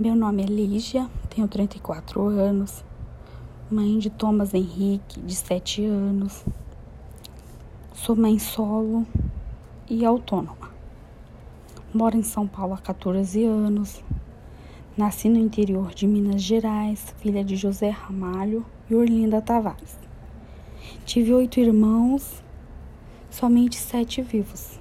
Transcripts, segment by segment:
Meu nome é Lígia, tenho 34 anos, mãe de Thomas Henrique, de 7 anos. Sou mãe solo e autônoma. Moro em São Paulo há 14 anos. Nasci no interior de Minas Gerais, filha de José Ramalho e Orlinda Tavares. Tive oito irmãos, somente sete vivos.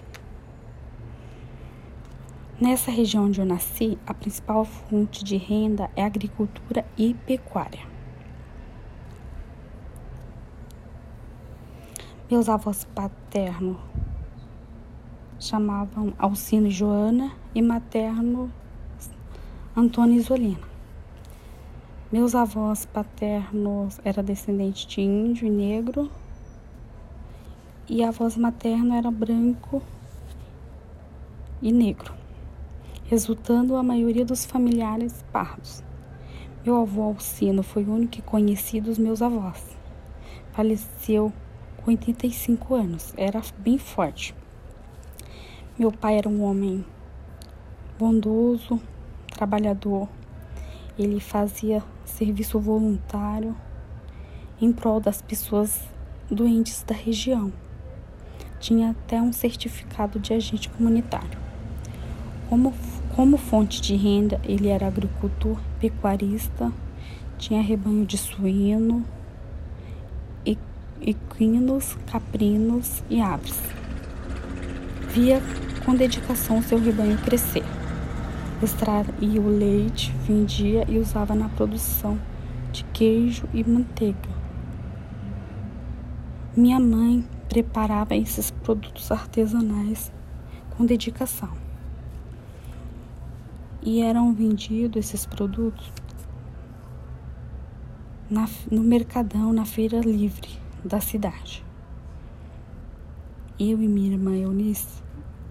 Nessa região onde eu nasci, a principal fonte de renda é agricultura e pecuária. Meus avós paternos chamavam Alcino Joana e materno Antônio Isolina. Meus avós paternos eram descendentes de índio e negro e avós materna era branco e negro resultando a maioria dos familiares pardos. Meu avô Alcino foi o único que conheci dos meus avós. Faleceu com 85 anos, era bem forte. Meu pai era um homem bondoso, trabalhador. Ele fazia serviço voluntário em prol das pessoas doentes da região. Tinha até um certificado de agente comunitário. Como como fonte de renda, ele era agricultor, pecuarista, tinha rebanho de suíno, equinos, caprinos e aves. Via com dedicação seu rebanho crescer. Extraía o leite, vendia e usava na produção de queijo e manteiga. Minha mãe preparava esses produtos artesanais com dedicação e eram vendidos esses produtos na, no mercadão, na feira livre da cidade. Eu e minha irmã Eunice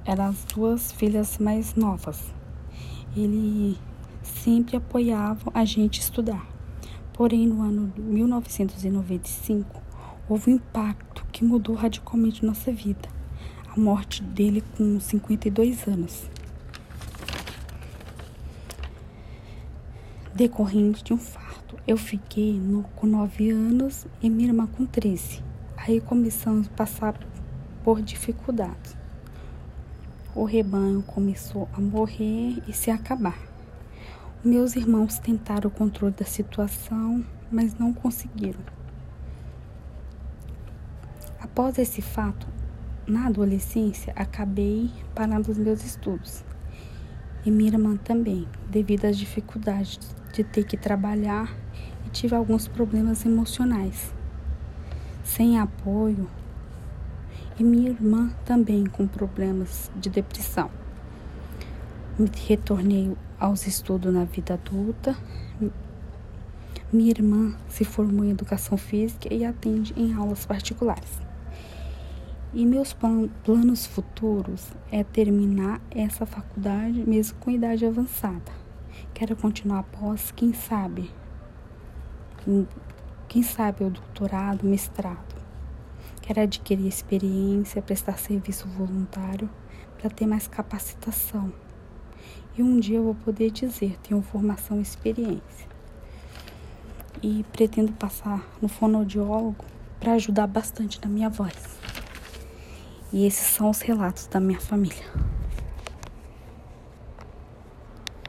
eram as duas filhas mais novas. Ele sempre apoiava a gente estudar. Porém, no ano 1995, houve um impacto que mudou radicalmente nossa vida. A morte dele com 52 anos. Decorrente de um farto. Eu fiquei no, com 9 anos e minha irmã com 13. Aí começamos a passar por dificuldades. O rebanho começou a morrer e se acabar. Meus irmãos tentaram o controle da situação, mas não conseguiram. Após esse fato, na adolescência, acabei parando os meus estudos. E minha irmã também, devido às dificuldades de ter que trabalhar e tive alguns problemas emocionais. Sem apoio, e minha irmã também com problemas de depressão. Retornei aos estudos na vida adulta. Minha irmã se formou em educação física e atende em aulas particulares. E meus planos futuros é terminar essa faculdade mesmo com idade avançada. Quero continuar após, quem sabe, quem sabe o doutorado, mestrado. Quero adquirir experiência, prestar serviço voluntário para ter mais capacitação. E um dia eu vou poder dizer, tenho formação e experiência. E pretendo passar no fonoaudiólogo para ajudar bastante na minha voz. E esses são os relatos da minha família.